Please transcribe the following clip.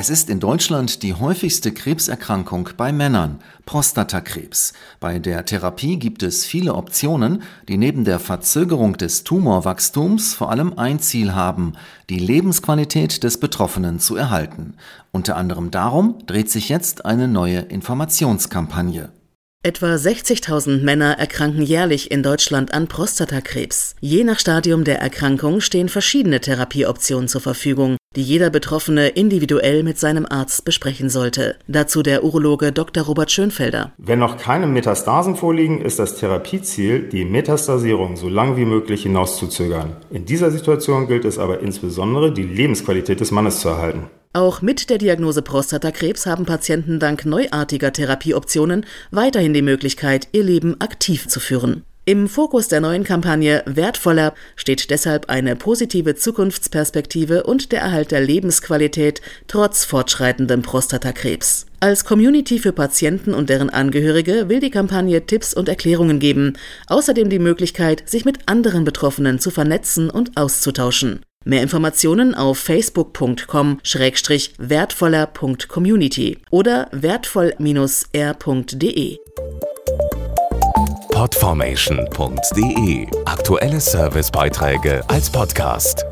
Es ist in Deutschland die häufigste Krebserkrankung bei Männern, Prostatakrebs. Bei der Therapie gibt es viele Optionen, die neben der Verzögerung des Tumorwachstums vor allem ein Ziel haben, die Lebensqualität des Betroffenen zu erhalten. Unter anderem darum dreht sich jetzt eine neue Informationskampagne. Etwa 60.000 Männer erkranken jährlich in Deutschland an Prostatakrebs. Je nach Stadium der Erkrankung stehen verschiedene Therapieoptionen zur Verfügung, die jeder Betroffene individuell mit seinem Arzt besprechen sollte. Dazu der Urologe Dr. Robert Schönfelder. Wenn noch keine Metastasen vorliegen, ist das Therapieziel, die Metastasierung so lang wie möglich hinauszuzögern. In dieser Situation gilt es aber insbesondere, die Lebensqualität des Mannes zu erhalten. Auch mit der Diagnose Prostatakrebs haben Patienten dank neuartiger Therapieoptionen weiterhin die Möglichkeit, ihr Leben aktiv zu führen. Im Fokus der neuen Kampagne Wertvoller steht deshalb eine positive Zukunftsperspektive und der Erhalt der Lebensqualität trotz fortschreitendem Prostatakrebs. Als Community für Patienten und deren Angehörige will die Kampagne Tipps und Erklärungen geben, außerdem die Möglichkeit, sich mit anderen Betroffenen zu vernetzen und auszutauschen. Mehr Informationen auf facebook.com-wertvoller.community oder wertvoll-r.de. Podformation.de Aktuelle Servicebeiträge als Podcast.